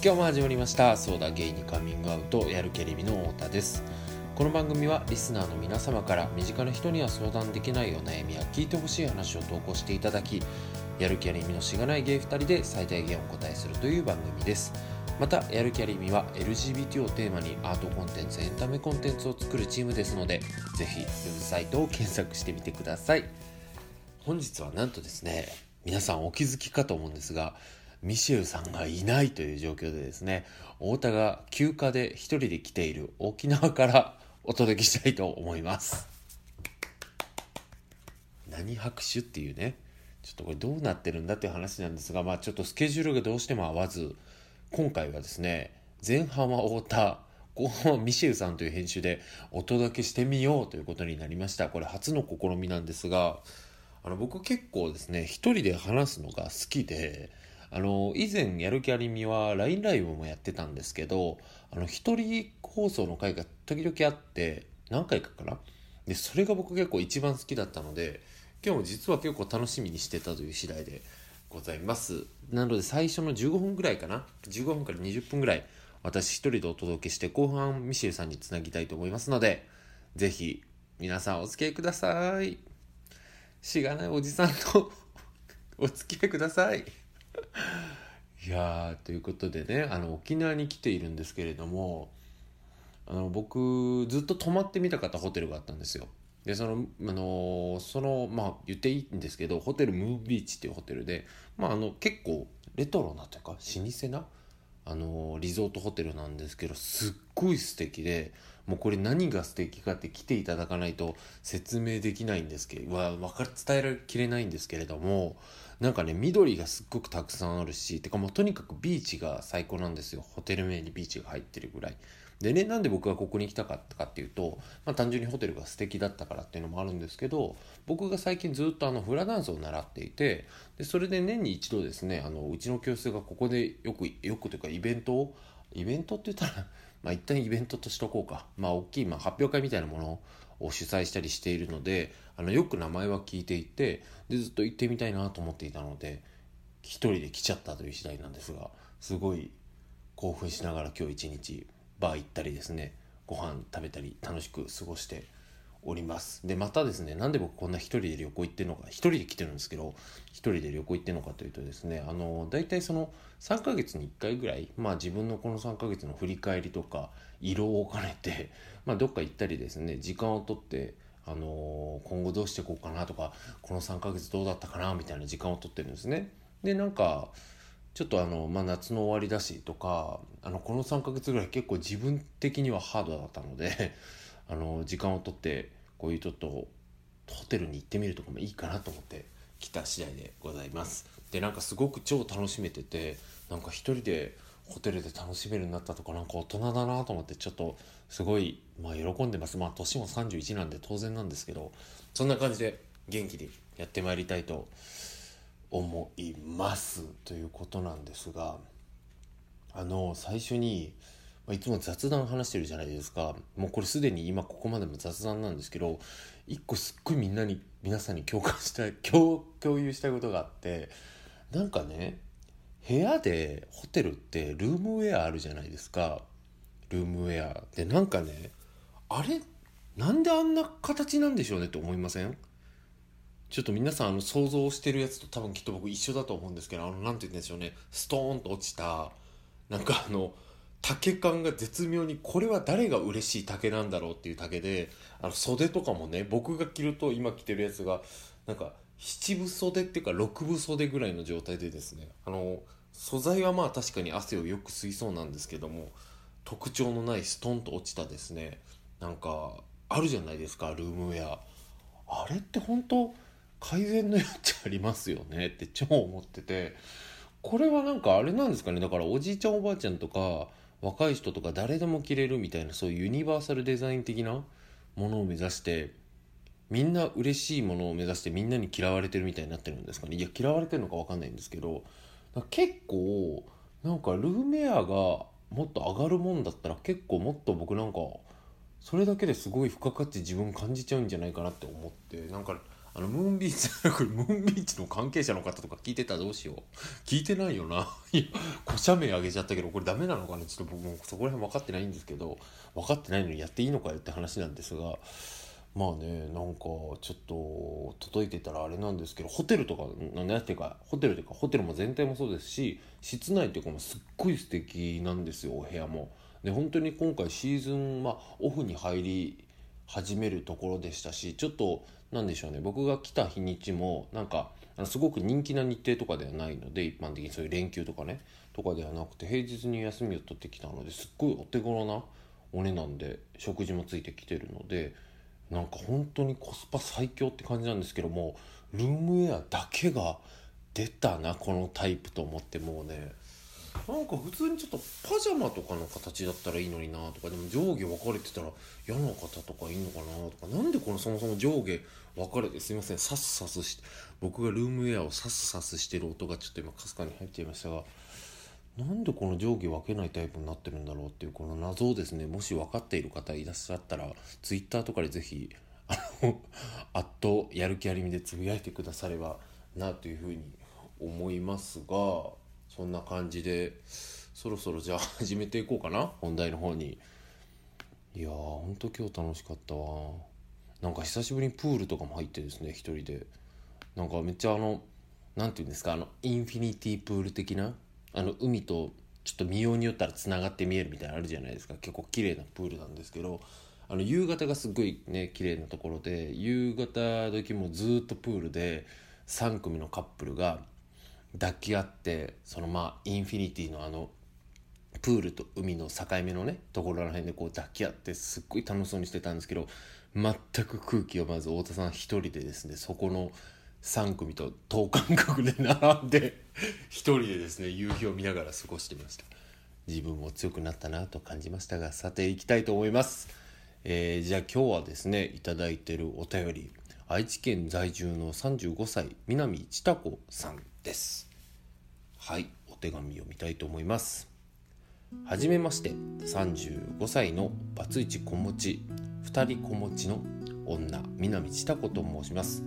今日も始まりました。そうだゲイにカミングアウトやる気ありみの太田です。この番組はリスナーの皆様から身近な人には相談できないお悩みや聞いてほしい話を投稿していただきやる気ありみのしがないゲイ2人で最大限お答えするという番組です。またやる気ありみは LGBT をテーマにアートコンテンツエンタメコンテンツを作るチームですのでぜひウェブサイトを検索してみてください。本日はなんとですね皆さんお気づきかと思うんですがミシェルさんがいないという状況でですね太田が休暇で一人で来ている沖縄からお届けしたいと思います。何拍手っていうね。ちょっとこれどうなってるんだっていう話なんですがまあちょっとスケジュールがどうしても合わず今回はですね前半は太田後半はミシェルさんという編集でお届けしてみようということになりました。これ初の試みなんですがあの僕結構ですね一人で話すのが好きであの以前やる気ありみは LINE ライブもやってたんですけどあの一人放送の回が時々あって何回かかな？でそれが僕結構一番好きだったので今日も実は結構楽しみにしてたという次第でございます。なので最初の15分ぐらいかな？15分から20分ぐらい私一人でお届けして後半ミシェルさんにつなぎたいと思いますのでぜひ皆さんお付き合いください。しがないおじさんと お付き合いください。いやということでねあの沖縄に来ているんですけれどもあの僕ずっと泊まってみたかったホテルがあったんですよ。でそのあのそのまあ言っていいんですけどホテルムービーチっていうホテルで、まあ、あの結構レトロなというか老舗なあのリゾートホテルなんですけどすっごい素敵でもうこれ何が素敵かって来ていただかないと説明できないんですけどわ分か伝えられきれないんですけれどもなんかね緑がすっごくたくさんあるしてかもうとにかくビーチが最高なんですよ。ホテル名にビーチが入ってるぐらい。でねなんで僕がここに来たかったかっていうと、まあ、単純にホテルが素敵だったからっていうのもあるんですけど僕が最近ずっとあのフラダンスを習っていてでそれで年に一度ですねあのうちの教室がここでよくよくというかイベントをイベントって言ったらまあ一旦イベントとしとこうか。まあ大きい、まあ、発表会みたいなものを主催したりしているのであのよく名前は聞いていてでずっと行ってみたいなと思っていたので一人で来ちゃったという次第なんですがすごい興奮しながら今日一日バー行ったりですねご飯食べたり楽しく過ごしております。でまたですねなんで僕こんな一人で旅行行ってるのか一人で来てるんですけど一人で旅行行ってるのかというとですねあの大体その3ヶ月に1回ぐらいまあ自分のこの3ヶ月の振り返りとか色を兼ねて、まあ、どっか行ったりですね時間をとってあの今後どうしていこうかなとかこの3ヶ月どうだったかなみたいな時間をとってるんですね。でなんかちょっとあの、まあ、夏の終わりだしとかあのこの3ヶ月ぐらい結構自分的にはハードだったので あの時間をとってこういうちょっとホテルに行ってみるとかもいいかなと思って来た次第でございます。でなんかすごく超楽しめててなんか一人でホテルで楽しめるようになったとかなんか大人だなと思ってちょっとすごい、まあ、喜んでます。まあ年も31なんで当然なんですけどそんな感じで元気にやってまいりたいと思いますということなんですがあの最初にまいつも雑談話してるじゃないですか。もうこれすでに今ここまでも雑談なんですけど一個すっごいみんなに皆さんに共感したい共共有したいことがあってなんかね部屋でホテルってルームウェアあるじゃないですか。ルームウェアでなんかねあれなんであんな形なんでしょうねって思いません？ちょっと皆さんあの想像してるやつと多分きっと僕一緒だと思うんですけどあの何て言うんでしょうね。ストーンと落ちたなんかあの竹感が絶妙にこれは誰が嬉しい竹なんだろうっていう竹であの袖とかもね僕が着ると今着てるやつがなんか七分袖っていうか六分袖ぐらいの状態でですねあの素材はまあ確かに汗をよく吸いそうなんですけども特徴のないストンと落ちたですねなんかあるじゃないですかルームウェア。あれって本当改善の余地ありますよねって超思っててこれはなんかあれなんですかねだからおじいちゃんおばあちゃんとか若い人とか誰でも着れるみたいなそういうユニバーサルデザイン的なものを目指してみんな嬉しいものを目指してみんなに嫌われてるみたいになってるんですかね。いや嫌われてるのか分かんないんですけど結構なんかルーメアがもっと上がるもんだったら結構もっと僕なんかそれだけですごい付加価値自分感じちゃうんじゃないかなって思ってなんかあのムーンビーチ これムーンビーチの関係者の方とか聞いてたらどうしよう。聞いてないよな。いや小社名あげちゃったけどこれダメなのかなちょっと僕もそこら辺分かってないんですけど分かってないのにやっていいのかよって話なんですがまあねなんかちょっと届いてたらあれなんですけどホテルとか何ていうかホテルというかホテルも全体もそうですし室内というかもすっごい素敵なんですよお部屋も。で本当に今回シーズン、まあ、オフに入り始めるところでしたしちょっと何でしょうね。僕が来た日にちもなんかすごく人気な日程とかではないので一般的にそういう連休とかねとかではなくて平日に休みを取ってきたのですっごいお手頃なお値段で食事もついてきてるのでなんか本当にコスパ最強って感じなんですけどもルームウェアだけが出たなこのタイプと思ってもうね。なんか普通にちょっとパジャマとかの形だったらいいのになとかでも上下分かれてたら嫌な方とかいんのかなとかなんでこのそもそも上下分かれてすいませんサスサスして僕がルームウェアをサスサスしてる音がちょっと今かすかに入っちゃいましたがなんでこの上下分けないタイプになってるんだろうっていうこの謎をですね。もし分かっている方いらっしゃったら Twitter とかで是非あのあっとやる気ありみでつぶやいてくださればなというふうに思いますがそんな感じでそろそろじゃあ 始めていこうかな本題の方に。いやーほんと今日楽しかったわ。なんか久しぶりにプールとかも入ってですね一人で。なんかめっちゃあの何て言うんですかあのインフィニティプール的なあの海とちょっと見ようによったらつながって見えるみたいなのあるじゃないですか。結構綺麗なプールなんですけどあの夕方がすごいね綺麗なところで夕方時もずっとプールで3組のカップルが抱き合ってそのまあインフィニティのあのプールと海の境目のねところら辺でこう抱き合ってすっごい楽しそうにしてたんですけど全く空気をまず太田さん一人でですねそこの3組と等間隔で並んで一人でですね夕日を見ながら過ごしてました。自分も強くなったなと感じましたがさていきたいと思います、えー、じゃあ今日はですね頂いてるお便り。愛知県在住の35歳南千田子さん。です。はいお手紙読みたいと思います。はじめまして35歳のバツイチ子持ち2人子持ちの女南千田子と申します。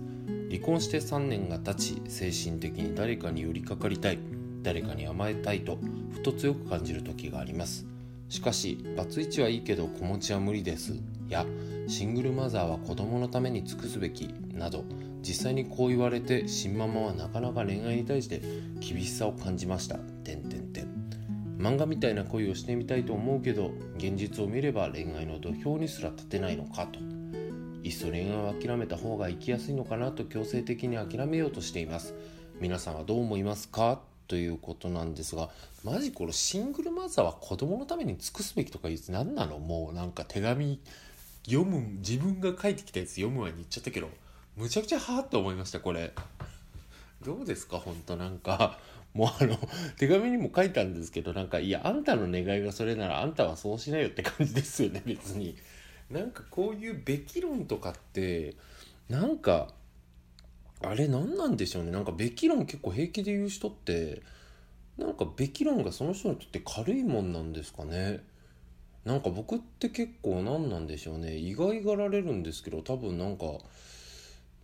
離婚して3年が経ち精神的に誰かに寄りかかりたい誰かに甘えたいとふと強く感じる時があります。しかしバツイチはいいけど子持ちは無理です。やシングルマザーは子供のために尽くすべきなど実際にこう言われて新ママはなかなか恋愛に対して厳しさを感じました。てんてんてん。漫画みたいな恋をしてみたいと思うけど現実を見れば恋愛の土俵にすら立てないのかと。いっそ恋愛を諦めた方が生きやすいのかなと強制的に諦めようとしています。皆さんはどう思いますか？ということなんですがマジこのシングルマザーは子供のために尽くすべきとか言って何なの？もうなんか手紙読む自分が書いてきたやつ読む前に言っちゃったけどむちゃくちゃはあって思いましたこれ。どうですか？本当なんか。もうあの手紙にも書いたんですけどなんかいやあんたの願いがそれならあんたはそうしないよって感じですよね 別に。なんかこういうべき論とかってなんかあれ何なんでしょうね？なんかべき論結構平気で言う人ってなんかべき論がその人にとって軽いもんなんですかね？なんか僕って結構何なんでしょうね？意外がられるんですけど多分なんか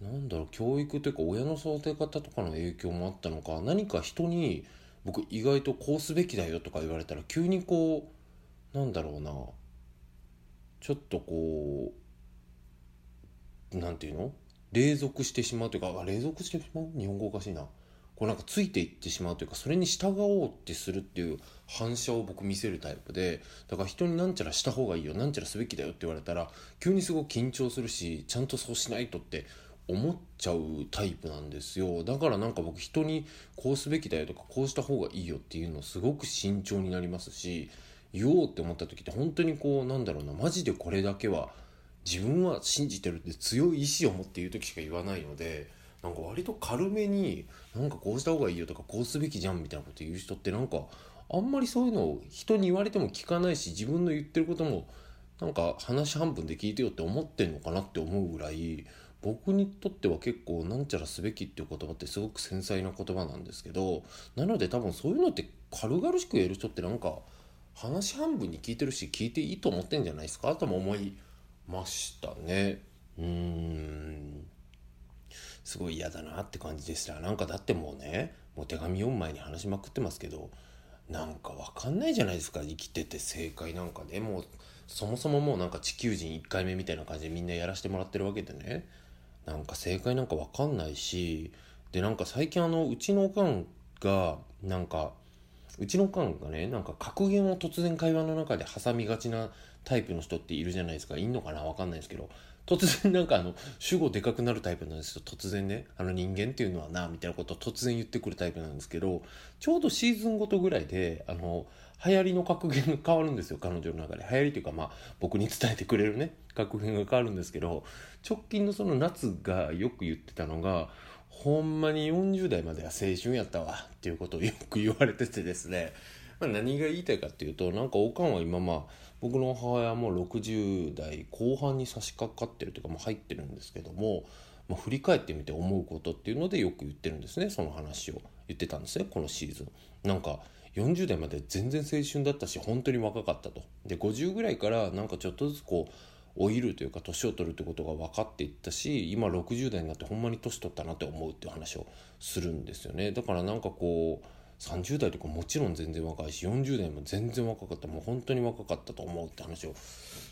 なんだろう教育というか親の育て方とかの影響もあったのか何か人に僕意外とこうすべきだよとか言われたら急にこうなんだろうなちょっとこうなんていうの？隷属してしまうというかあ隷属してしまう？日本語おかしいな。こうなんかついていってしまうというかそれに従おうってするっていう反射を僕見せるタイプでだから人になんちゃらした方がいいよなんちゃらすべきだよって言われたら急にすごく緊張するしちゃんとそうしないとって思っちゃうタイプなんですよ。だからなんか僕人にこうすべきだよとかこうした方がいいよっていうのすごく慎重になりますし言おうって思った時って本当にこうなんだろうなマジでこれだけは自分は信じてるって強い意志を持って言う時しか言わないのでなんか割と軽めになんかこうした方がいいよとかこうすべきじゃんみたいなこと言う人ってなんかあんまりそういうのを人に言われても聞かないし自分の言ってることもなんか話半分で聞いてよって思ってんのかなって思うぐらい僕にとっては結構なんちゃらすべきっていう言葉ってすごく繊細な言葉なんですけどなので多分そういうのって軽々しく言える人ってなんか話半分に聞いてるし聞いていいと思ってんじゃないですかとも思いましたね。うん。すごい嫌だなって感じでした。なんかだってもうねもう手紙読む前に話しまくってますけどなんかわかんないじゃないですか生きてて正解なんかね。もうそもそももうなんか地球人1回目みたいな感じでみんなやらせてもらってるわけでね。なんか正解なんかわかんないしでなんか最近あのうちのおかんがなんかうちのおかんがねなんか格言を突然会話の中で挟みがちなタイプの人っているじゃないですか。いんのかなわかんないですけど突然 なんかあの主語でかくなるタイプなんですよ突然ねあの人間っていうのはなみたいなことを突然言ってくるタイプなんですけどちょうどシーズンごとぐらいであの流行りの格言が変わるんですよ。彼女の中で。流行りというかまあ僕に伝えてくれるね。格言が変わるんですけど直近のその夏がよく言ってたのがほんまに40代までは青春やったわっていうことをよく言われててですね、まあ、何が言いたいかっていうとなんかおかんは今まあ僕の母親も60代後半に差し掛かってるというかもう入ってるんですけども、まあ、振り返ってみて思うことっていうのでよく言ってるんですねその話を言ってたんですねこのシーズン。なんか40代まで全然青春だったし本当に若かったと。で50ぐらいからなんかちょっとずつこう老いるというか年を取るってことが分かっていったし今60代になってほんまに年取ったなって思うっていう話をするんですよねだからなんかこう30代とかもちろん全然若いし40代も全然若かったもう本当に若かったと思うって話を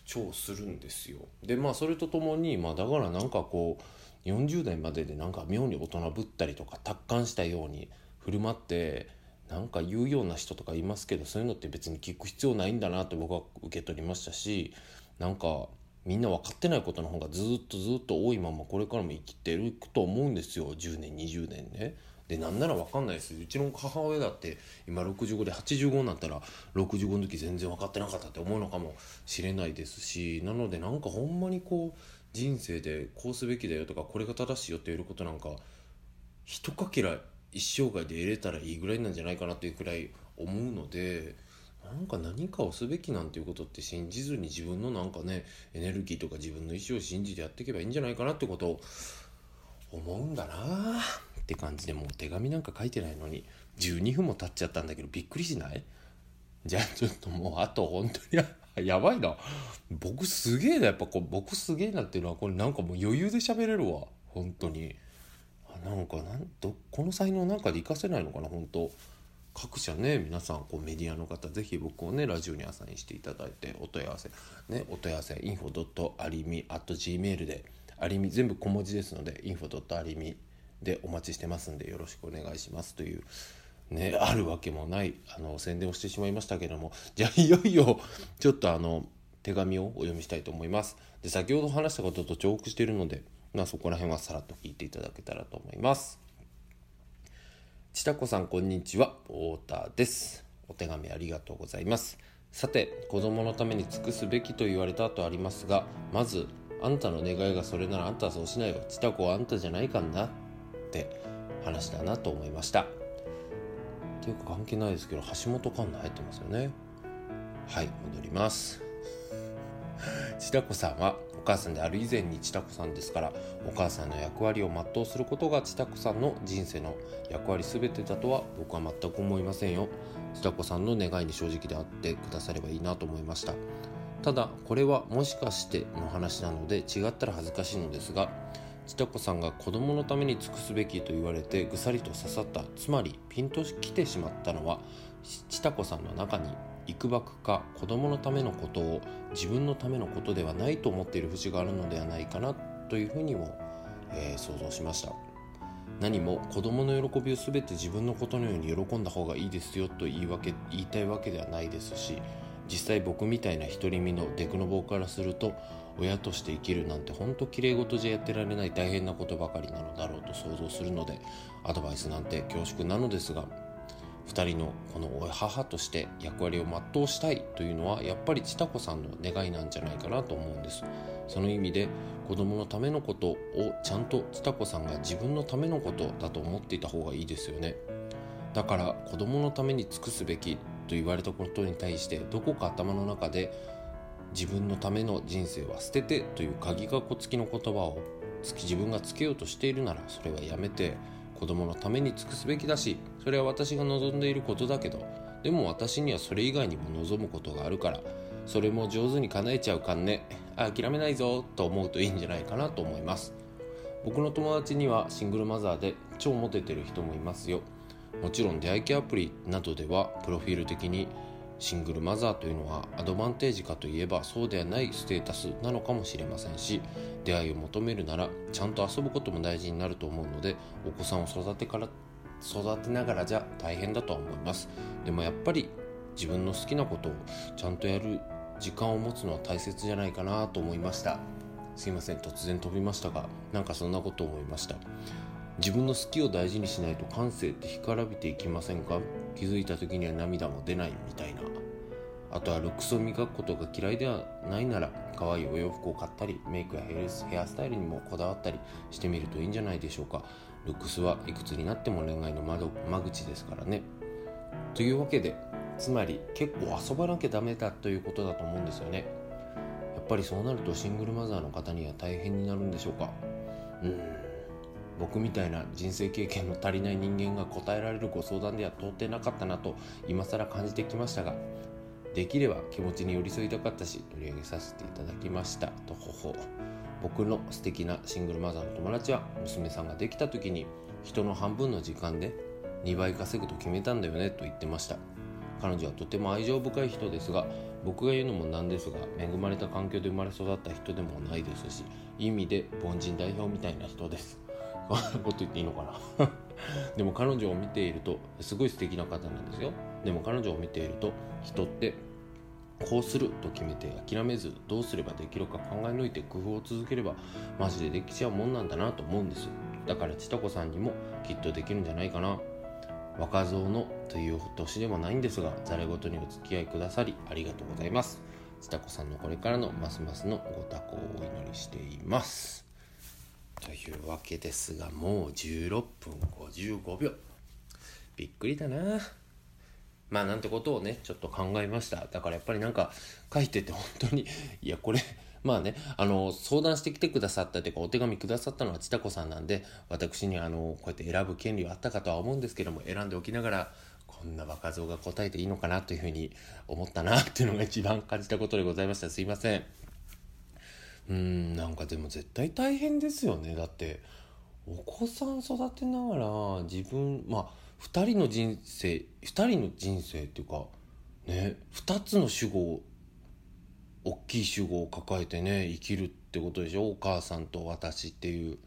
超するんですよ。でまあそれとともに、まあ、だからなんかこう40代まででなんか妙に大人ぶったりとか達観したように振る舞ってなんか言うような人とかいますけどそういうのって別に聞く必要ないんだなって僕は受け取りましたしなんかみんな分かってないことの方がずっとずっと多いままこれからも生きてると思うんですよ10年20年ね。でなんなら分かんないですうちの母親だって今65で85になったら65の時全然分かってなかったって思うのかもしれないですしなのでなんかほんまにこう人生でこうすべきだよとかこれが正しいよって言えることなんか一かけら一生涯で得れたらいいぐらいなんじゃないかなっていうくらい思うのでなんか何かをすべきなんていうことって信じずに自分のなんかねエネルギーとか自分の意思を信じてやっていけばいいんじゃないかなってことを思うんだなって感じでもう手紙なんか書いてないのに12分も経っちゃったんだけどびっくりしない？じゃあちょっともうあと本当に やばいな。僕すげえなやっぱこう僕すげえなっていうのはこれなんかもう余裕で喋れるわ。本当に。なんかなんとこの才能なんかで活かせないのかな本当。各社ね皆さんこうメディアの方ぜひ僕をねラジオにアサインしていただいてお問い合わせねお問い合わせ info.arimi.gmail でありみ全部小文字ですので info.arimi でお待ちしてますんでよろしくお願いしますというねあるわけもないあの宣伝をしてしまいましたけどもじゃあいよいよちょっとあの手紙をお読みしたいと思います。で先ほど話したことと重複しているので、まあ、そこら辺はさらっと聞いていただけたらと思います。ちたこさんこんにちは。太田です。お手紙ありがとうございます。さて子供のために尽くすべきと言われたとありますがまずあんたの願いがそれならあんたはそうしないよ。ちたこはあんたじゃないかんな。って話だなと思いました。っていうか関係ないですけど橋本環奈入ってますよね。はい戻ります。千田子さんはお母さんである以前に千田子さんですからお母さんの役割を全うすることが千田子さんの人生の役割全てだとは僕は全く思いませんよ千田子さんの願いに正直であってくださればいいなと思いましたただこれはもしかしての話なので違ったら恥ずかしいのですが千田子さんが子供のために尽くすべきと言われてぐさりと刺さったつまりピンときてしまったのは千田子さんの中に幾ばくか子供のためのことを自分のためのことではないと思っている節があるのではないかなというふうにも、えー、想像しました。何も子供の喜びを全て自分のことのように喜んだ方がいいですよと言い訳言いたいわけではないですし実際僕みたいな独り身のデクノボーからすると親として生きるなんてほんと綺麗事じゃやってられない大変なことばかりなのだろうと想像するのでアドバイスなんて恐縮なのですが2人のこの母として役割を全うしたいというのはやっぱり千田子さんの願いなんじゃないかなと思うんです。その意味で子供のためのことをちゃんと千田子さんが自分のためのことだと思っていた方がいいですよね。だから子供のために尽くすべきと言われたことに対してどこか頭の中で自分のための人生は捨ててという鍵括弧付きの言葉を自分がつけようとしているならそれはやめて子供のために尽くすべきだしそれは私が望んでいることだけど。でも私にはそれ以外にも望むことがあるから。それも上手に叶えちゃうかんね。諦めないぞと思うといいんじゃないかなと思います。僕の友達にはシングルマザーで超モテてる人もいますよ。もちろん出会い系アプリなどではプロフィール的にシングルマザーというのはアドバンテージかといえばそうではないステータスなのかもしれませんし出会いを求めるならちゃんと遊ぶことも大事になると思うのでお子さんを育てから育てながらじゃ大変だと思います。でもやっぱり自分の好きなことをちゃんとやる時間を持つのは大切じゃないかなと思いました。すいません。突然飛びましたがなんかそんなこと思いました。自分の好きを大事にしないと感性って干からびていきませんか？気づいた時には涙も出ないみたいな。あとはルックスを磨くことが嫌いではないなら可愛いお洋服を買ったりメイクやヘアスタイルにもこだわったりしてみるといいんじゃないでしょうか。ルックスはいくつになっても恋愛の窓間口ですからね。というわけでつまり結構遊ばなきゃダメだということだと思うんですよね。やっぱりそうなるとシングルマザーの方には大変になるんでしょうか。うん。僕みたいな人生経験の足りない人間が答えられるご相談では到底なかったなと今更感じてきましたができれば気持ちに寄り添いたかったし取り上げさせていただきました。とほほ。僕の素敵なシングルマザーの友達は娘さんができた時に人の半分の時間で2倍稼ぐと決めたんだよねと言ってました。彼女はとても愛情深い人ですが僕が言うのもなんですが恵まれた環境で生まれ育った人でもないですし意味で凡人代表みたいな人です。こんなこと言っていいのかな？でも彼女を見ているとすごい素敵な方なんですよ。でも彼女を見ていると人ってこうすると決めて諦めずどうすればできるか考え抜いて工夫を続ければマジでできちゃうもんなんだなと思うんですだから千田子さんにもきっとできるんじゃないかな。若造のという年でもないんですがざれ言にお付き合いくださりありがとうございます。千田子さんのこれからのますますのご多幸をお祈りしています。というわけですがもう16分55秒びっくりだな。まあなんてことをねちょっと考えました。だからやっぱりなんか書いてて本当に いやこれ まあねあの相談してきてくださったというかお手紙くださったのは千田子さんなんで私にあのこうやって選ぶ権利はあったかとは思うんですけども選んでおきながらこんな若造が答えていいのかなというふうに思ったなっていうのが一番感じたことでございました。すいません。うんなんかでも絶対大変ですよね。だってお子さん育てながら自分まあ2人の人生2人の人生っていうかね2つの主語大きい主語を抱えてね生きるってことでしょ？お母さんと私っていう。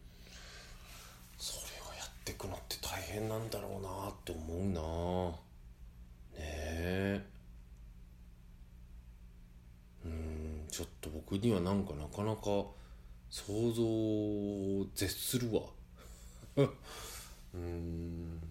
それをやっていくのって大変なんだろうなって思うな。ねえ。うんちょっと僕にはなんかなかなか想像を絶するわ。うん、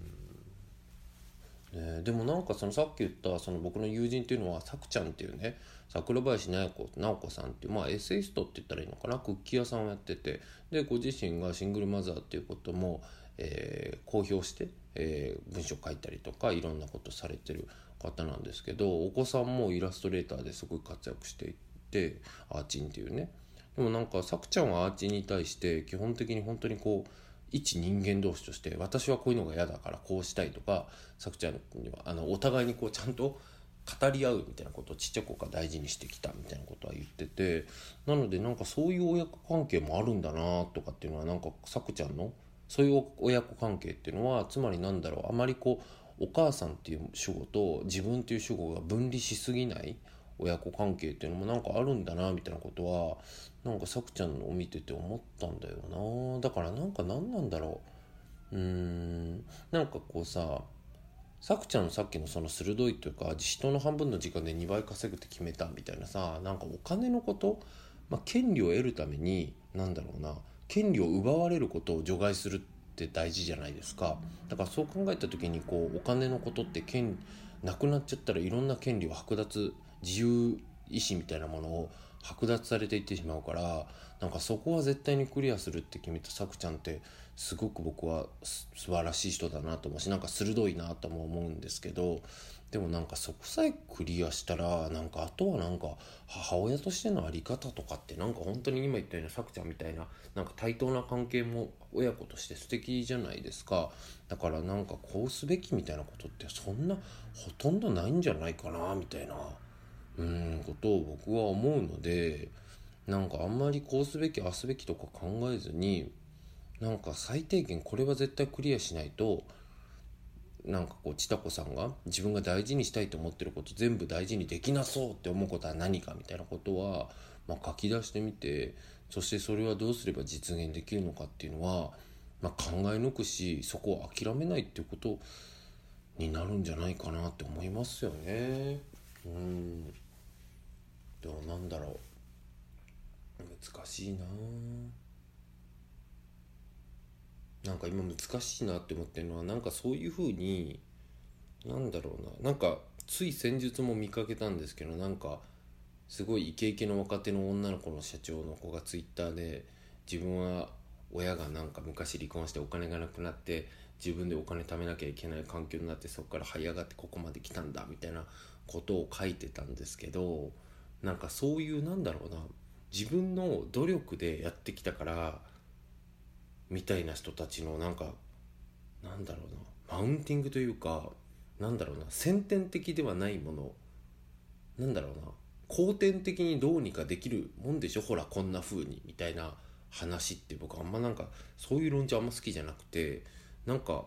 でもなんかそのさっき言ったその僕の友人っていうのはさくちゃんっていうね桜林直子直子さんっていうまあエッセイストって言ったらいいのかなクッキー屋さんをやっててでご自身がシングルマザーっていうことも、えー、公表して、えー、文章書いたりとかいろんなことされてる方なんですけどお子さんもイラストレーターですごい活躍していてアーチンっていうね。でもなんかさくちゃんはアーチンに対して基本的に本当にこう一人間同士として私はこういうのが嫌だからこうしたいとかさくちゃんにはあのお互いにこうちゃんと語り合うみたいなことをちっちゃい子が大事にしてきたみたいなことは言っててなのでなんかそういう親子関係もあるんだなとかっていうのはなんかさくちゃんのそういう親子関係っていうのはつまりなんだろうあまりこうお母さんっていう主語と自分っていう主語が分離しすぎない親子関係っていうのもなんかあるんだなみたいなことはなんかさくちゃんのを見てて思ったんだよな。だからなんか何なんだろう。うーんなんかこうささくちゃんのさっきのその鋭いというか人の半分の時間で2倍稼ぐって決めたみたいなさなんかお金のこと、まあ、権利を得るためになんだろうな権利を奪われることを除外するって大事じゃないですか。だからそう考えた時にこうお金のことって権なくなっちゃったらいろんな権利を剥奪自由意志みたいなものを剥奪されていってしまうからなんかそこは絶対にクリアするって決めたさくちゃんってすごく僕は素晴らしい人だなと思うしなんか鋭いなとも思うんですけどでもなんかそこさえクリアしたらなんかあとはなんか母親としての在り方とかってなんか本当に今言ったようなさくちゃんみたいななんか対等な関係も親子として素敵じゃないですかだからなんかこうすべきみたいなことってそんなほとんどないんじゃないかなみたいな。うんことを僕は思うのでなんかあんまりこうすべきあすべきとか考えずになんか最低限これは絶対クリアしないとなんかこう千田子さんが自分が大事にしたいと思ってること全部大事にできなそうって思うことは何かみたいなことは、まあ、書き出してみてそしてそれはどうすれば実現できるのかっていうのは、まあ、考え抜くしそこを諦めないっていうことになるんじゃないかなって思いますよね。うんでもなんだろう。難しいな。なんか今難しいなって思ってるのはなんかそういうふうになんだろうな。なんかつい先日も見かけたんですけどなんかすごいイケイケの若手の女の子の社長の子がツイッターで自分は親がなんか昔離婚してお金がなくなって自分でお金貯めなきゃいけない環境になってそこから這い上がってここまで来たんだみたいなことを書いてたんですけどなんかそういうなんだろうな自分の努力でやってきたからみたいな人たちのなんかなんだろうなマウンティングというかなんだろうな先天的ではないものなんだろうな後天的にどうにかできるもんでしょ？ほらこんな風にみたいな話って僕あんまなんかそういう論調あんま好きじゃなくてなんか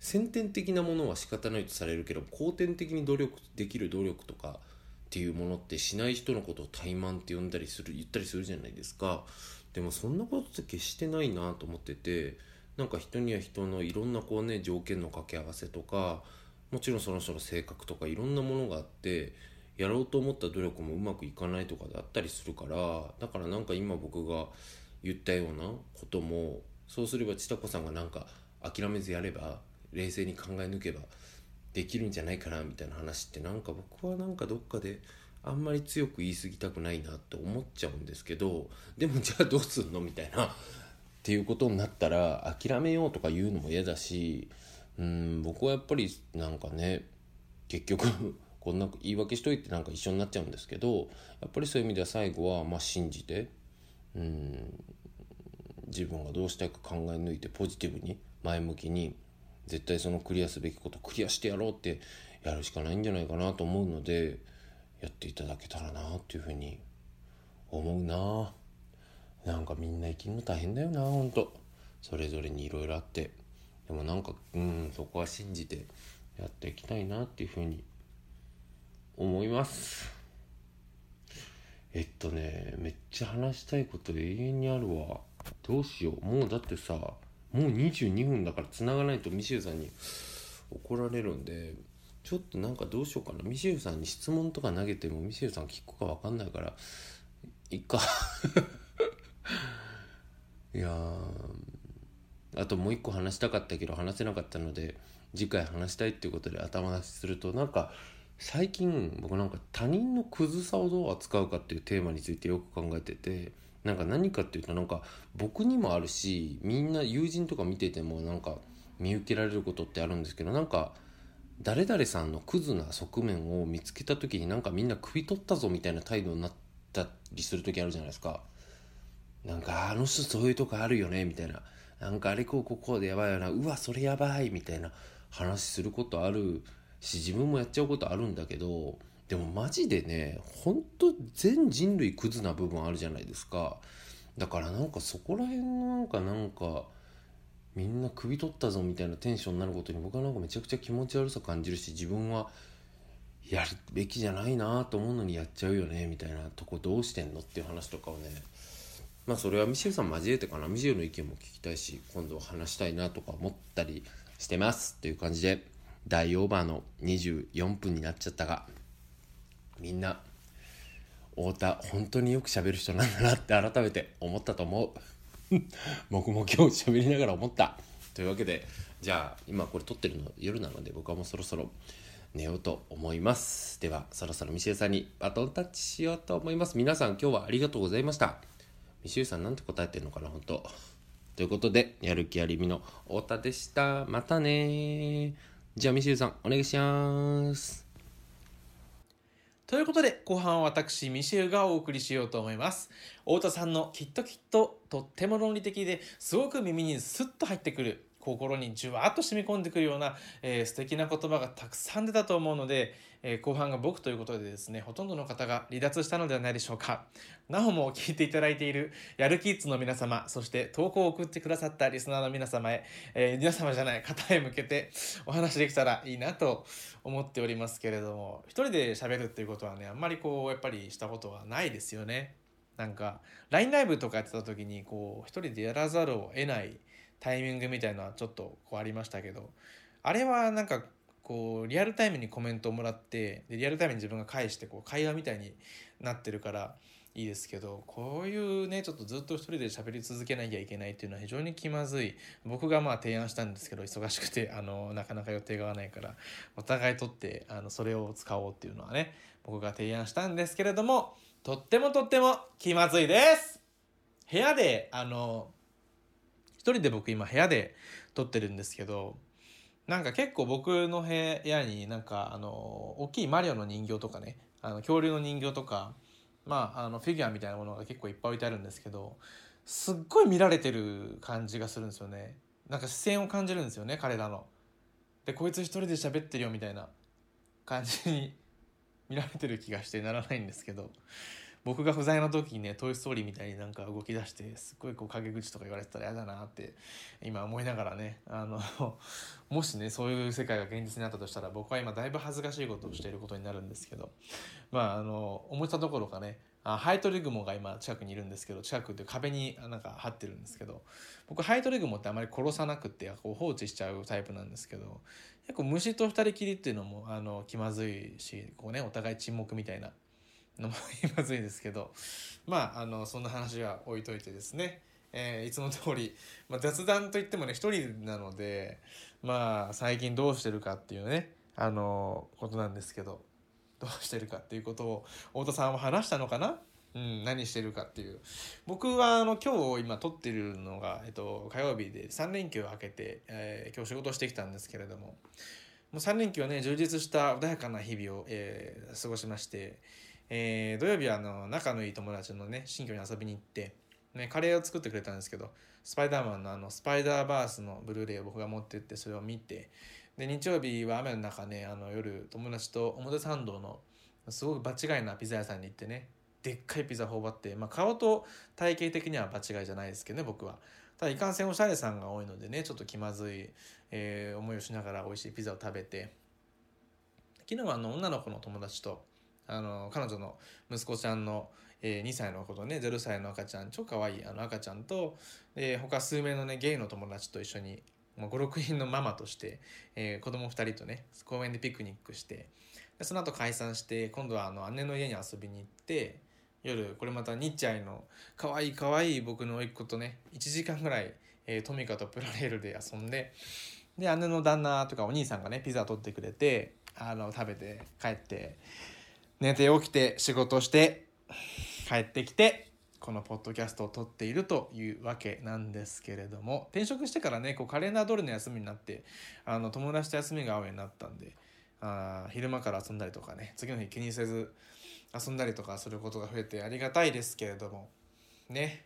先天的なものは仕方ないとされるけど後天的に努力できる努力とかっていうものってしない人のことを怠慢って呼んだりする言ったりするじゃないですか。でもそんなことって決してないなと思っててなんか人には人のいろんなこうね条件の掛け合わせとかもちろんその人の性格とかいろんなものがあってやろうと思った努力もうまくいかないとかだったりするからだからなんか今僕が言ったようなこともそうすれば千田子さんがなんか諦めずやれば冷静に考え抜けばできるんじゃないかなみたいな話ってなんか僕はなんかどっかであんまり強く言い過ぎたくないなって思っちゃうんですけどでもじゃあどうすんのみたいなっていうことになったら諦めようとか言うのも嫌だしうん僕はやっぱりなんかね結局こんな言い訳しといてなんか一緒になっちゃうんですけどやっぱりそういう意味では最後はまあ信じてうん自分がどうしたいか考え抜いてポジティブに前向きに絶対そのクリアすべきことクリアしてやろうってやるしかないんじゃないかなと思うのでやっていただけたらなっていうふうに思うな。なんかみんな生きるの大変だよなほんと。それぞれにいろいろあって。でもなんかうんそこは信じてやっていきたいなっていうふうに思います。えっとねめっちゃ話したいこと永遠にあるわ。どうしよう。もうだってさもう22分だから繋がないとミシェルさんに怒られるんでちょっとなんかどうしようかな。ミシェルさんに質問とか投げてもミシェルさん聞くか分かんないからいっか。いやあともう一個話したかったけど話せなかったので次回話したいっていうことで頭出しするとなんか最近僕なんか他人のクズさをどう扱うかっていうテーマについてよく考えててなんか何かっていうとなんか僕にもあるしみんな友人とか見ててもなんか見受けられることってあるんですけどなんか誰々さんのクズな側面を見つけた時になんかみんな首取ったぞみたいな態度になったりする時あるじゃないですか。なんかあの人そういうとこあるよねみたいな。なんかあれこうこうこうでやばいよな。うわそれやばいみたいな話することあるし自分もやっちゃうことあるんだけどでもマジでねほんと全人類クズな部分あるじゃないですか。だからなんかそこら辺のなんかなんかみんな首取ったぞみたいなテンションになることに僕はなんかめちゃくちゃ気持ち悪さ感じるし自分はやるべきじゃないなと思うのにやっちゃうよねみたいなとこどうしてんのっていう話とかをね。まあそれはミシェルさん交えてかな。ミシェルの意見も聞きたいし今度話したいなとか思ったりしてますっていう感じで大オーバーの24分になっちゃったが。みんな太田本当によく喋る人なんだなって改めて思ったと思う。僕も今日喋りながら思った。というわけでじゃあ今これ撮ってるの夜なので僕はもうそろそろ寝ようと思います。ではそろそろミシェルさんにバトンタッチしようと思います。皆さん今日はありがとうございました。ミシェルさんなんて答えてんのかな本当。ということでやる気ありみの太田でした。またねじゃあミシェルさんお願いします。ということで、後半は私、ミシェルがお送りしようと思います。太田さんのきっときっととっても論理的ですごく耳にスッと入ってくる心にじゅわっと染み込んでくるような、えー、素敵な言葉がたくさん出たと思うので、え、後半が僕ということでですねほとんどの方が離脱したのではないでしょうか。なおも聞いていただいているやるキッズの皆様そして投稿を送ってくださったリスナーの皆様へ、えー、皆様じゃない方へ向けてお話できたらいいなと思っておりますけれども一人で喋るっていうことはねあんまりこうやっぱりしたことはないですよね。なんか LINE ライブとかやってた時にこう一人でやらざるを得ないタイミングみたいのはちょっとこうありましたけどあれはなんかこうリアルタイムにコメントをもらってでリアルタイムに自分が返してこう会話みたいになってるからいいですけどこういうねちょっとずっと一人で喋り続けなきゃいけないっていうのは非常に気まずい。僕がまあ提案したんですけど忙しくてあのなかなか予定が合わないからお互いとってあのそれを使おうっていうのはね僕が提案したんですけれどもとってもとっても気まずいです。部屋であの一人で僕今部屋で撮ってるんですけどなんか結構僕の部屋になんかあの大きいマリオの人形とかねあの恐竜の人形とかまああのフィギュアみたいなものが結構いっぱい置いてあるんですけどすっごい見られてる感じがするんですよねなんか視線を感じるんですよね彼らの。でこいつ一人で喋ってるよみたいな感じに見られてる気がしてならないんですけど僕が不在の時にね「トイ・ストーリー」みたいになんか動き出してすっごいこう陰口とか言われてたら嫌だなって今思いながらねあの もしねそういう世界が現実になったとしたら僕は今だいぶ恥ずかしいことをしていることになるんですけどまああの思ったどころかねあハイトリグモが今近くにいるんですけど近くって壁になんか張ってるんですけど僕ハイトリグモってあまり殺さなくてこう放置しちゃうタイプなんですけど結構虫と二人きりっていうのもあの気まずいしこうねお互い沈黙みたいなのも まずいですけどまああのそんな話は置いといてですね、えー、いつも通り、まあ、雑談といってもね一人なのでまあ最近どうしてるかっていうねあのことなんですけどどうしてるかっていうことを太田さんは話したのかな？うん、何してるかっていう。僕はあの今日今撮ってるのが、えっと、火曜日で3連休を明けて、えー、今日仕事してきたんですけれども。もう3連休はね充実した穏やかな日々を、えー、過ごしましてえー、土曜日はあの仲のいい友達のね新居に遊びに行って、ね、カレーを作ってくれたんですけどスパイダーマンのあのスパイダーバースのブルーレイを僕が持ってってそれを見てで日曜日は雨の中ねあの夜友達と表参道のすごく場違いなピザ屋さんに行ってねでっかいピザ頬張って、まあ、顔と体型的には場違いじゃないですけどね僕は。ただいかんせんおしゃれさんが多いのでねちょっと気まずい、えー、思いをしながら美味しいピザを食べて昨日はあの女の子の友達とあの彼女の息子ちゃんの、えー、2歳の子とね0歳の赤ちゃん超かわいいあの赤ちゃんと、えー、他数名のねゲイの友達と一緒に56人のママとして、えー、子供2人とね公園でピクニックしてでその後解散して今度はあの姉の家に遊びに行って夜これまたニッチャイの可愛い可愛いい僕の甥っ子とね1時間ぐらい、えー、トミカとプラレールで遊んでで姉の旦那とかお兄さんがねピザ取ってくれてあの食べて帰って寝て起きて仕事して帰ってきてこのポッドキャストを撮っているというわけなんですけれども転職してからねこうカレンダー通りの休みになってあの友達と休みが合うようになったんであ昼間から遊んだりとかね次の日気にせず遊んだりとかすることが増えてありがたいですけれどもね。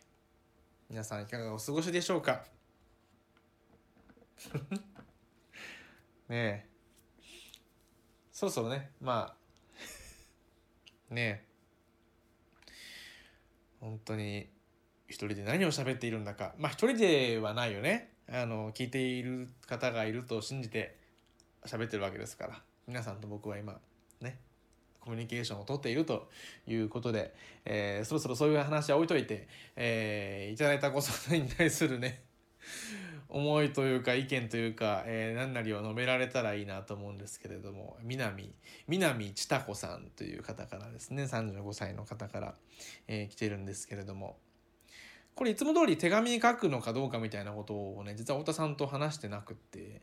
皆さんいかがお過ごしでしょうか？ねえ。そろそろねまあね。本当に一人で何を喋っているんだか。まあ一人ではないよね。あの聞いている方がいると信じて喋ってるわけですから。皆さんと僕は今ねコミュニケーションをとっているということで、えー、そろそろそういう話は置いといて、えー、いただいたご相談に対するね。思いというか意見というか、えー、何なりを述べられたらいいなと思うんですけれども南南千田子さんという方からですね35歳の方から、えー、来てるんですけれどもこれいつも通り手紙に書くのかどうかみたいなことをね実は太田さんと話してなくって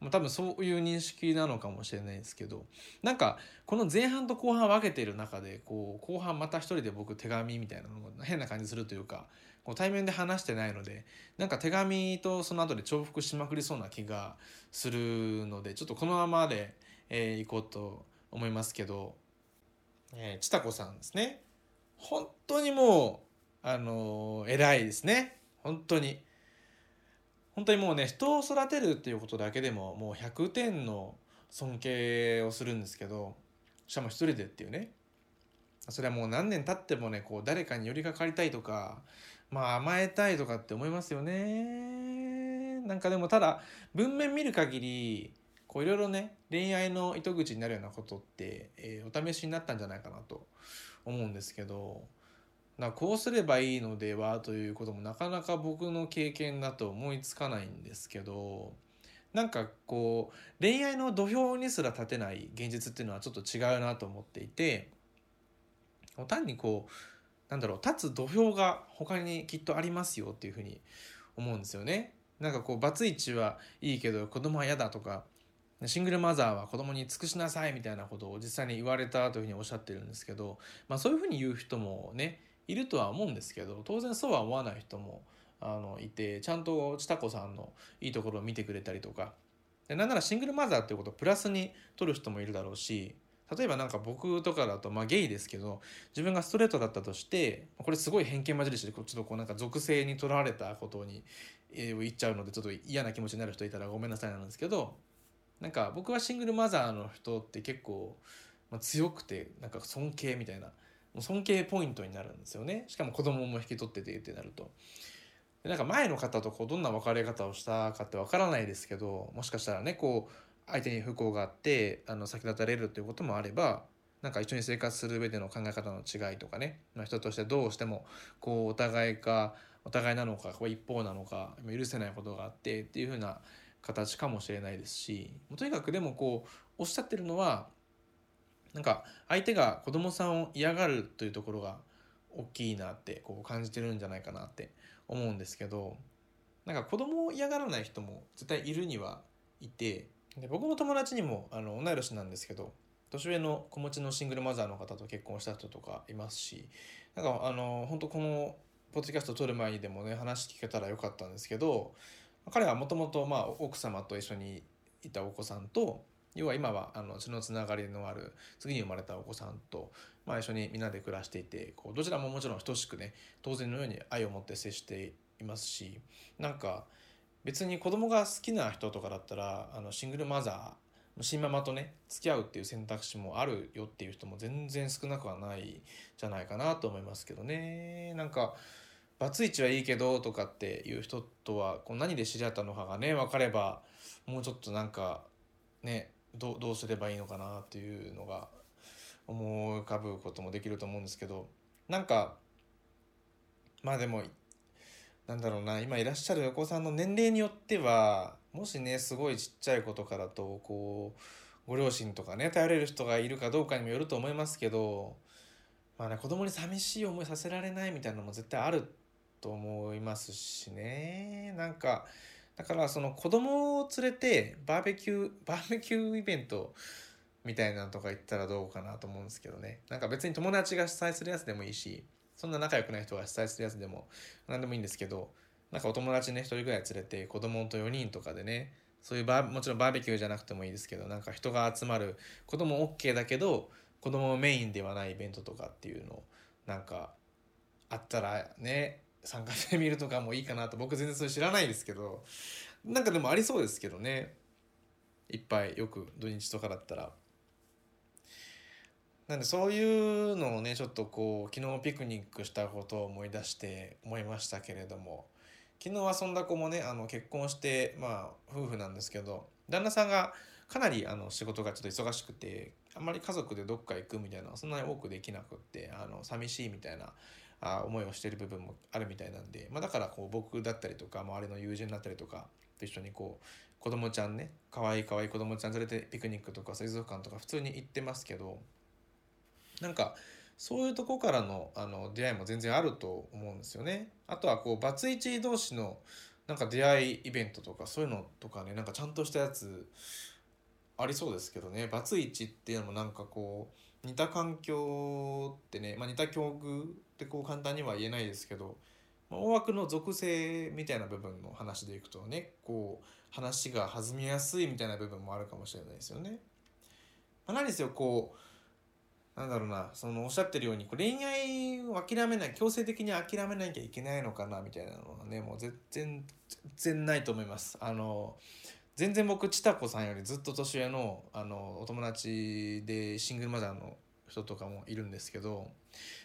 ま、多分そういう認識なのかもしれないですけどなんかこの前半と後半分けてる中でこう後半また一人で僕手紙みたいなのも変な感じするというかこう対面で話してないのでなんか手紙とその後で重複しまくりそうな気がするのでちょっとこのままで、えー、いこうと思いますけど、えー、ちたこさんですね。本当にもうあのー、偉いですね。本当に。本当にもうね人を育てるっていうことだけでももう100点の尊敬をするんですけどしかも一人でっていうね。それはもう何年経ってもねこう誰かに寄りかかりたいとかまあ甘えたいとかって思いますよね。なんかでもただ文面見る限りこういろいろね恋愛の糸口になるようなことって、えー、お試しになったんじゃないかなと思うんですけどなこうすればいいのではということもなかなか僕の経験だと思いつかないんですけどなんかこう恋愛の土俵にすら立てない現実っていうのはちょっと違うなと思っていて単にこうなんだろう立つ土俵が他にきっとありますよっていうふうに思うんですよね。なんかこうバツイチはいいけど子供は嫌だとかシングルマザーは子供に尽くしなさいみたいなことを実際に言われたというふうにおっしゃってるんですけど、まあ、そういうふうに言う人もねいるとは思うんですけど当然そうは思わない人もあのいてちゃんとちたこさんのいいところを見てくれたりとかでなんならシングルマザーっていうことをプラスに取る人もいるだろうし例えばなんか僕とかだとまあゲイですけど自分がストレートだったとしてこれすごい偏見交じりしてちょっとこうなんか属性にとらわれたことに、えー、言っちゃうのでちょっと嫌な気持ちになる人いたらごめんなさいなんですけどなんか僕はシングルマザーの人って結構、まあ、強くてなんか尊敬みたいな尊敬ポイントになるんですよねしかも子供も引き取っててってなると。でなんか前の方とこうどんな別れ方をしたかってわからないですけどもしかしたらねこう相手に不幸があってあの先立たれるっていうこともあればなんか一緒に生活する上での考え方の違いとかね、まあ、人としてどうしてもこうお互いかお互いなのかこう一方なのか許せないことがあってっていうふうな形かもしれないですしとにかくでもこうおっしゃってるのはなんか相手が子供さんを嫌がるというところが大きいなってこう感じてるんじゃないかなって思うんですけどなんか子供を嫌がらない人も絶対いるにはいてで僕の友達にもあの同い年なんですけど年上の子持ちのシングルマザーの方と結婚した人とかいますしなんかあの本当このポッドキャスト撮る前にでもね話聞けたらよかったんですけど彼はもともと奥様と一緒にいたお子さんと要は今はあの血のつながりのある次に生まれたお子さんと、まあ、一緒にみんなで暮らしていてこうどちらももちろん等しくね当然のように愛を持って接していますしなんか別に子供が好きな人とかだったらあのシングルマザー新ママとね付き合うっていう選択肢もあるよっていう人も全然少なくはないじゃないかなと思いますけどね。なんかバツイチはいいけどとかっていう人とはこう何で知り合ったのかがね分かればもうちょっとなんかねどどうすればいいのかなっていうのが思い浮かぶこともできると思うんですけど。なんかまあでもなんだろうな今いらっしゃるお子さんの年齢によってはもしねすごいちっちゃい子とかだとこうご両親とかね頼れる人がいるかどうかにもよると思いますけどまあね子供に寂しい思いさせられないみたいなのも絶対あると思いますしね。なんかだからその子供を連れてバーベキューバーベキューイベントみたいなのとか行ったらどうかなと思うんですけどね。なんか別に友達が主催するやつでもいいしそんな仲良くない人が主催するやつでも何でもいいんですけどなんかお友達ね1人ぐらい連れて子供と4人とかでねそういうバもちろんバーベキューじゃなくてもいいですけどなんか人が集まる子供 OK だけど子供メインではないイベントとかっていうのなんかあったらね参加してみるとかもいいかなと僕全然それ知らないですけどなんかでもありそうですけどねいっぱいよく土日とかだったら。なんでそういうのをねちょっとこう昨日ピクニックしたことを思い出して思いましたけれども昨日遊んだ子もねあの結婚してまあ夫婦なんですけど旦那さんがかなりあの仕事がちょっと忙しくてあんまり家族でどっか行くみたいなそんなに多くできなくってあの寂しいみたいなあ思いをしてる部分もあるみたいなんで、まあ、だからこう僕だったりとか周りの友人だったりとかと一緒にこう子供ちゃんね可愛い可愛い子供ちゃん連れてピクニックとか水族館とか普通に行ってますけどなんかそういうとこからのあの出会いも全然あると思うんですよね。あとはこうバツイチ同士のなんか出会いイベントとかそういうのとかねなんかちゃんとしたやつありそうですけどねバツイチっていうのもなんかこう似た環境ってね、まあ、似た境遇ってこう簡単には言えないですけど、まあ、大枠の属性みたいな部分の話でいくとねこう話が弾みやすいみたいな部分もあるかもしれないですよね。まあ、何ですよこうなんだろうなそのおっしゃってるように恋愛を諦めない強制的に諦めなきゃいけないのかなみたいなのはねもう全然全然ないと思います。あの全然僕ちたこさんよりずっと年上のあのお友達でシングルマザーの人とかもいるんですけど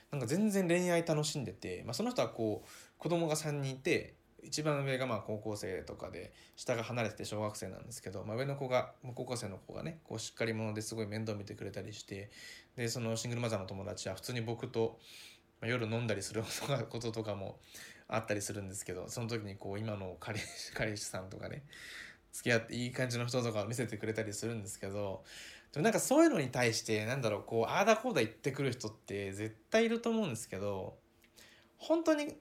なんか全然恋愛楽しんでて、まあ、その人はこう子供が3人いて一番上がまあ高校生とかで下が離れてて小学生なんですけど、まあ、上の子が高校生の子がねこうしっかり者ですごい面倒見てくれたりしてでそのシングルマザーの友達は普通に僕と夜飲んだりする こととかもあったりするんですけどその時にこう今の彼氏 彼氏さんとかね付き合っていい感じの人とかを見せてくれたりするんですけどでもなんかそういうのに対してなんだろうこうああだこうだ言ってくる人って絶対いると思うんですけど本当に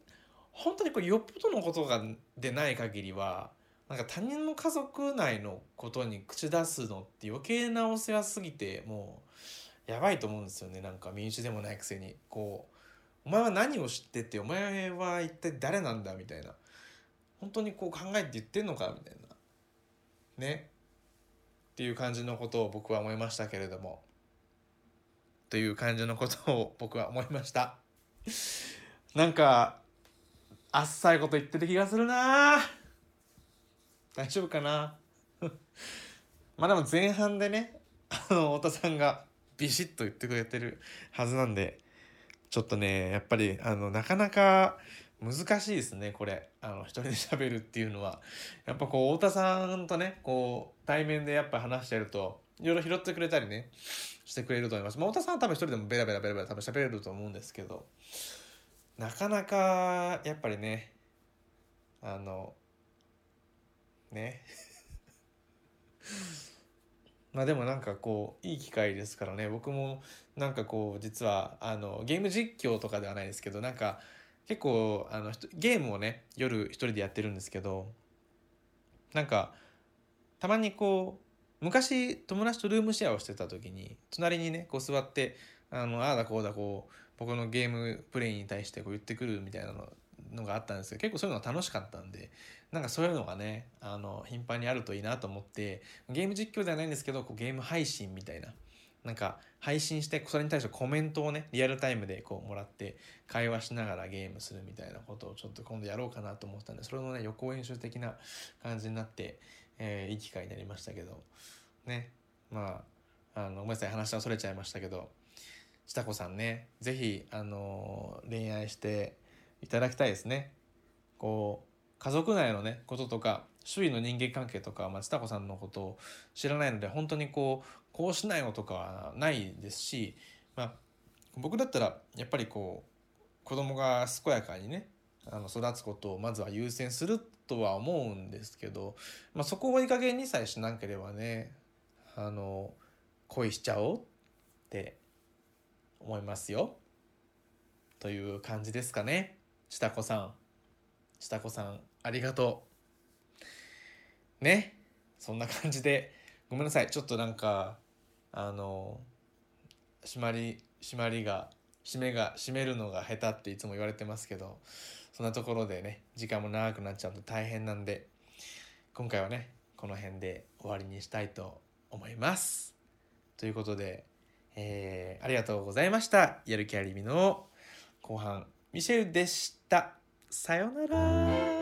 本当にこうよっぽどのことがでない限りはなんか他人の家族内のことに口出すのって余計なお世話すぎてもうやばいと思うんですよね。なんか身内でもないくせに。こうお前は何を知っててお前は一体誰なんだみたいな。本当にこう考えて言ってんのかみたいな。ね。っていう感じのことを僕は思いましたけれども。という感じのことを僕は思いました。なんかあっさいこと言ってる気がするな。大丈夫かな。まあでも前半でねあの太田さんがビシッと言ってくれてるはずなんでちょっとねやっぱりあのなかなか難しいですねこれ。あの一人で喋るっていうのは。やっぱこう太田さんとねこう対面でやっぱ話してるといろいろ拾ってくれたりねしてくれると思います、まあ、太田さんは多分一人でもベラベラベラベラ多分喋れると思うんですけど。なかなかやっぱりねあのね。まあでもなんかこういい機会ですからね。僕もなんかこう実はあのゲーム実況とかではないですけどなんか結構あのゲームをね夜一人でやってるんですけどなんかたまにこう昔友達とルームシェアをしてた時に隣にねこう座ってあのああだこうだこう僕のゲームプレイに対してこう言ってくるみたいなののがあったんですけど結構そういうのが楽しかったんでなんかそういうのがねあの頻繁にあるといいなと思ってゲーム実況ではないんですけどこうゲーム配信みたいななんか配信してそれに対してコメントをねリアルタイムでこうもらって会話しながらゲームするみたいなことをちょっと今度やろうかなと思ったんでそれのね予行演習的な感じになって、えー、いい機会になりましたけどね。まああのごめんなさい話はそれちゃいましたけどちたこさんね是非あの恋愛していただきたいですね。こう家族内のねこととか周囲の人間関係とか、まあ、ちたこさんのことを知らないので本当にこうこうしないのとかはないですし、まあ、僕だったらやっぱりこう子供が健やかにねあの育つことをまずは優先するとは思うんですけど、まあ、そこをいい加減にさえしなければねあの恋しちゃおうって思いますよ。という感じですかね。下子さん。下子さんありがとう。ね。そんな感じで。ごめんなさい。ちょっとなんかあの締まり締まりが締めが締めるのが下手っていつも言われてますけどそんなところでね時間も長くなっちゃうと大変なんで今回はねこの辺で終わりにしたいと思います。ということで、えー、ありがとうございました。やる気ありみの後半、ミシェルでした。さよなら。